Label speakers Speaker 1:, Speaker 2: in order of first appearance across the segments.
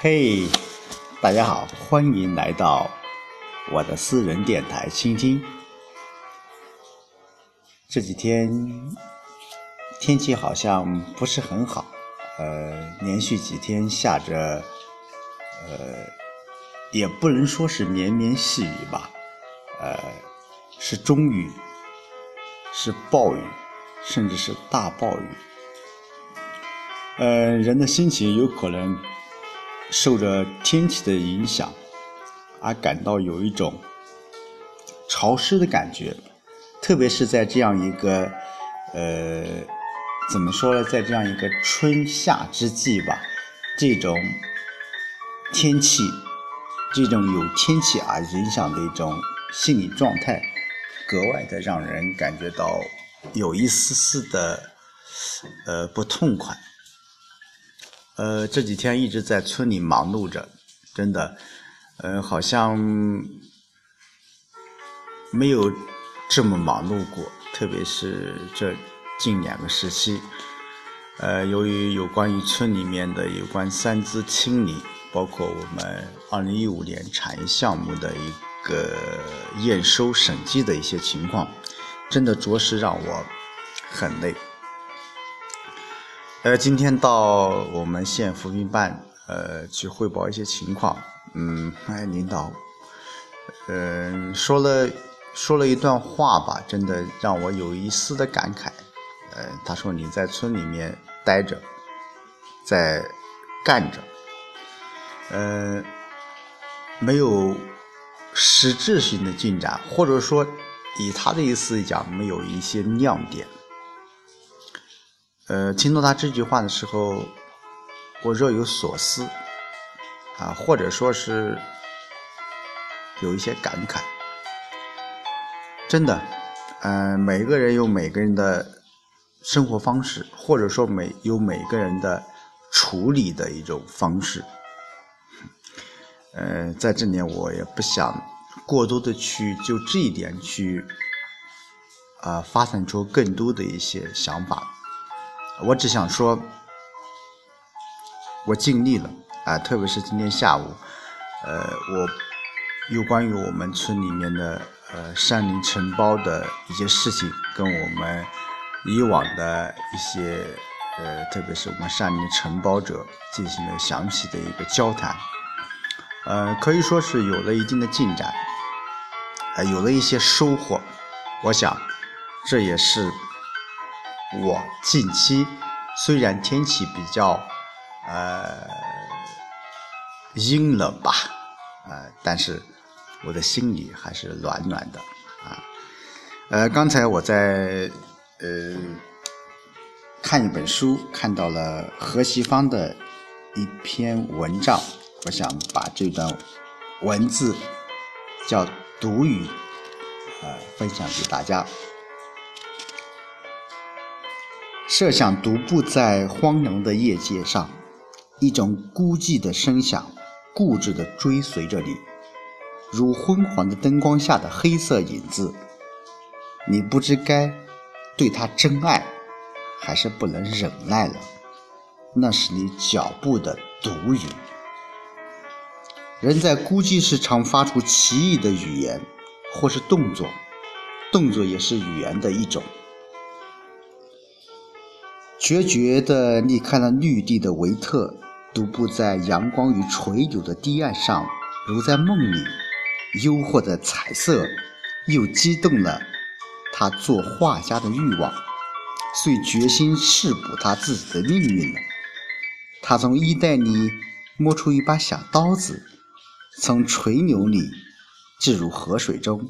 Speaker 1: 嘿，大家好，欢迎来到我的私人电台倾听。这几天天气好像不是很好，呃，连续几天下着，呃，也不能说是绵绵细雨吧，呃，是中雨，是暴雨，甚至是大暴雨。呃，人的心情有可能。受着天气的影响，而感到有一种潮湿的感觉，特别是在这样一个呃，怎么说呢，在这样一个春夏之际吧，这种天气，这种有天气而影响的一种心理状态，格外的让人感觉到有一丝丝的呃不痛快。呃，这几天一直在村里忙碌着，真的，呃，好像没有这么忙碌过。特别是这近两个时期，呃，由于有关于村里面的有关三资清理，包括我们二零一五年产业项目的一个验收审计的一些情况，真的着实让我很累。呃，今天到我们县扶贫办，呃，去汇报一些情况。嗯，哎，领导，嗯，说了说了一段话吧，真的让我有一丝的感慨。呃，他说你在村里面待着，在干着，呃，没有实质性的进展，或者说以他的意思讲，没有一些亮点。呃，听到他这句话的时候，我若有所思，啊，或者说是有一些感慨。真的，嗯，每个人有每个人的生活方式，或者说每有每个人的处理的一种方式。呃，在这里我也不想过多的去就这一点去啊发散出更多的一些想法。我只想说，我尽力了啊！特别是今天下午，呃，我有关于我们村里面的呃山林承包的一些事情，跟我们以往的一些呃，特别是我们山林承包者进行了详细的一个交谈，呃，可以说是有了一定的进展，呃，有了一些收获。我想，这也是。我近期虽然天气比较呃阴冷吧，呃，但是我的心里还是暖暖的啊。呃，刚才我在呃看一本书，看到了何西芳的一篇文章，我想把这段文字叫读语啊分享给大家。设想独步在荒凉的夜街上，一种孤寂的声响，固执地追随着你，如昏黄的灯光下的黑色影子。你不知该对他真爱，还是不能忍耐了。那是你脚步的独语。人在孤寂时常发出奇异的语言，或是动作，动作也是语言的一种。决绝地离开了绿地的维特，独步在阳光与垂柳的堤岸上，如在梦里。诱惑的彩色，又激动了他做画家的欲望，遂决心试补他自己的命运了。他从衣袋里摸出一把小刀子，从垂柳里掷入河水中。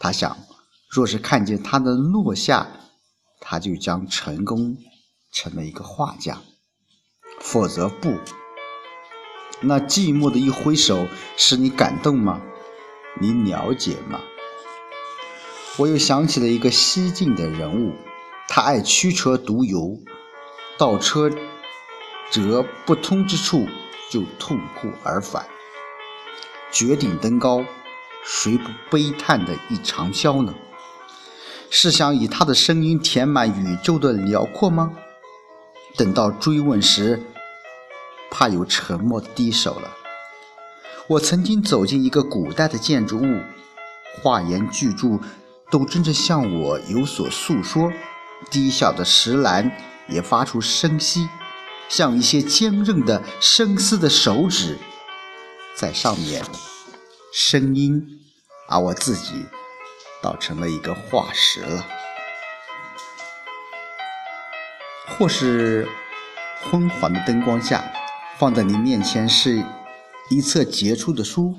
Speaker 1: 他想，若是看见它的落下，他就将成功。成了一个画家，否则不。那寂寞的一挥手，使你感动吗？你了解吗？我又想起了一个西晋的人物，他爱驱车独游，到车辙不通之处就痛哭而返。绝顶登高，谁不悲叹的一长啸呢？是想以他的声音填满宇宙的辽阔吗？等到追问时，怕有沉默的低首了。我曾经走进一个古代的建筑物，画言巨著都真正向我有所诉说。低小的石栏也发出声息，像一些坚韧的深思的手指在上面声音，而我自己倒成了一个化石了。或是昏黄的灯光下，放在你面前是一册杰出的书，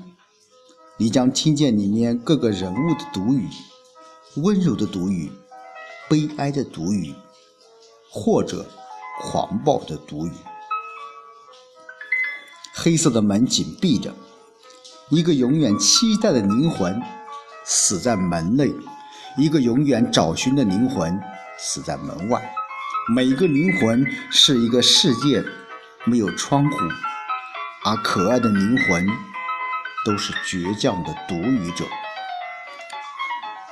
Speaker 1: 你将听见里面各个人物的读语，温柔的读语，悲哀的读语，或者狂暴的读语。黑色的门紧闭着，一个永远期待的灵魂死在门内，一个永远找寻的灵魂死在门外。每个灵魂是一个世界，没有窗户，而可爱的灵魂都是倔强的独语者。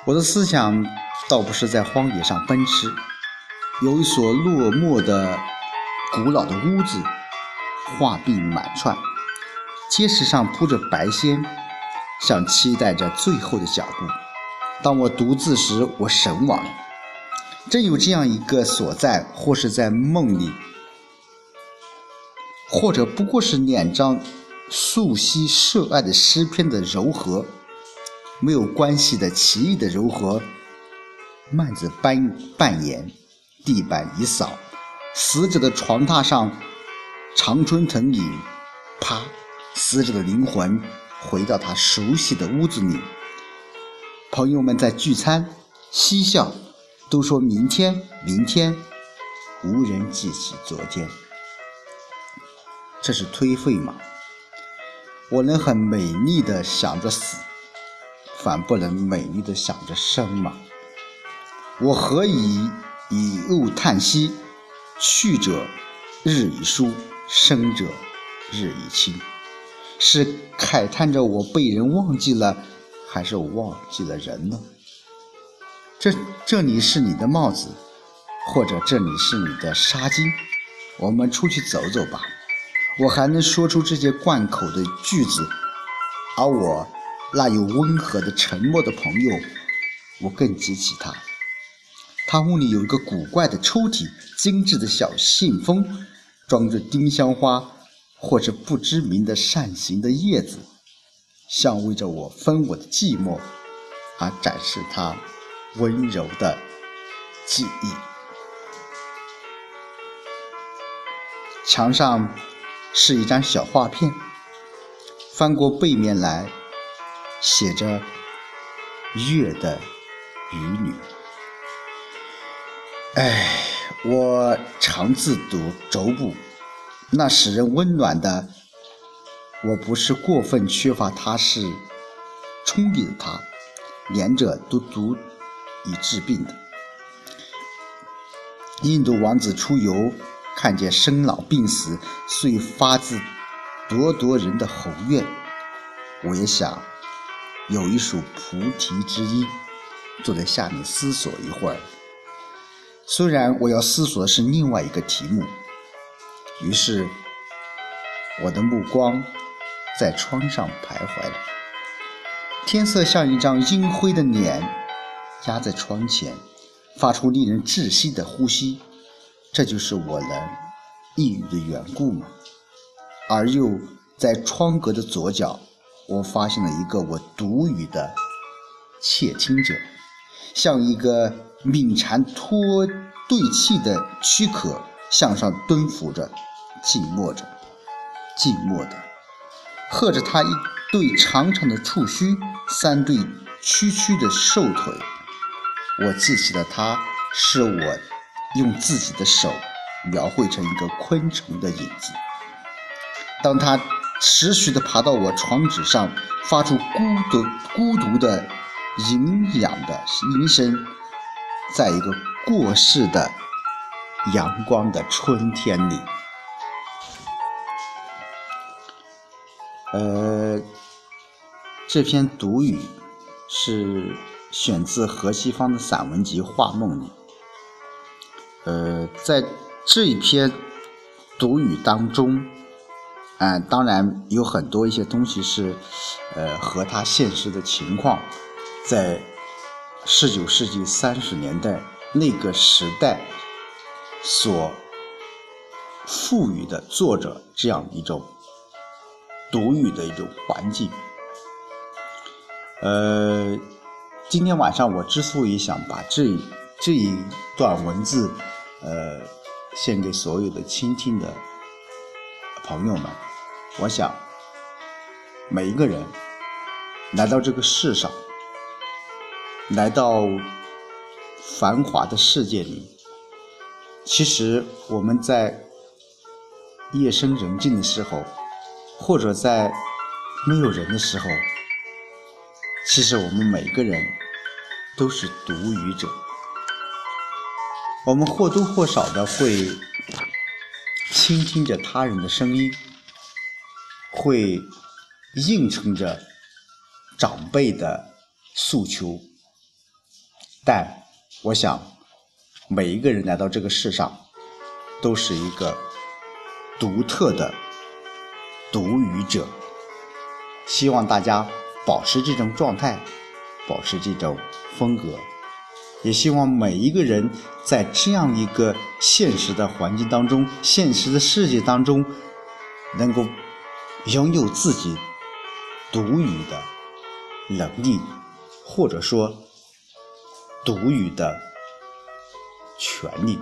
Speaker 1: 我的思想倒不是在荒野上奔驰，有一所落寞的、古老的屋子，画壁满串，阶石上铺着白仙，像期待着最后的脚步。当我独自时，我神往。真有这样一个所在，或是在梦里，或者不过是两张素昔涉爱的诗篇的柔和，没有关系的奇异的柔和。幔子半半掩，地板一扫，死者的床榻上，长春藤影，啪，死者的灵魂回到他熟悉的屋子里。朋友们在聚餐，嬉笑。都说明天，明天，无人记起昨天。这是颓废吗？我能很美丽的想着死，反不能美丽的想着生吗？我何以以物叹息？去者日已疏，生者日已清。是慨叹着我被人忘记了，还是忘记了人呢？这这里是你的帽子，或者这里是你的纱巾。我们出去走走吧。我还能说出这些贯口的句子，而我那有温和的沉默的朋友，我更记起他。他屋里有一个古怪的抽屉，精致的小信封，装着丁香花或者不知名的扇形的叶子，像为着我分我的寂寞而展示它。温柔的记忆。墙上是一张小画片，翻过背面来，写着“月的与女”。哎，我常自读轴部，那使人温暖的，我不是过分缺乏他，是充裕的他，连着都足。以治病的印度王子出游，看见生老病死，遂发自咄咄人的宏愿。我也想有一束菩提之音，坐在下面思索一会儿。虽然我要思索的是另外一个题目，于是我的目光在窗上徘徊了。天色像一张阴灰的脸。压在窗前，发出令人窒息的呼吸，这就是我能抑郁的缘故吗？而又在窗格的左角，我发现了一个我独语的窃听者，像一个敏蝉脱对气的躯壳，向上蹲伏着，静默着，静默的，和着他一对长长的触须，三对曲曲的瘦腿。我记起了他，是我用自己的手描绘成一个昆虫的影子。当他持续地爬到我床纸上，发出孤独、孤独的、营养的铃声，在一个过世的阳光的春天里，呃，这篇读语是。选自何西方的散文集《画梦》里。呃，在这一篇读语当中，嗯，当然有很多一些东西是，呃，和他现实的情况，在十九世纪三十年代那个时代所赋予的作者这样一种读语的一种环境。呃，今天晚上我之所以想把这这一段文字，呃，献给所有的倾听的朋友们，我想，每一个人来到这个世上，来到繁华的世界里，其实我们在夜深人静的时候，或者在没有人的时候。其实我们每个人都是独语者，我们或多或少的会倾听着他人的声音，会应承着长辈的诉求，但我想每一个人来到这个世上，都是一个独特的独语者，希望大家。保持这种状态，保持这种风格，也希望每一个人在这样一个现实的环境当中、现实的世界当中，能够拥有自己独语的能力，或者说独语的权利。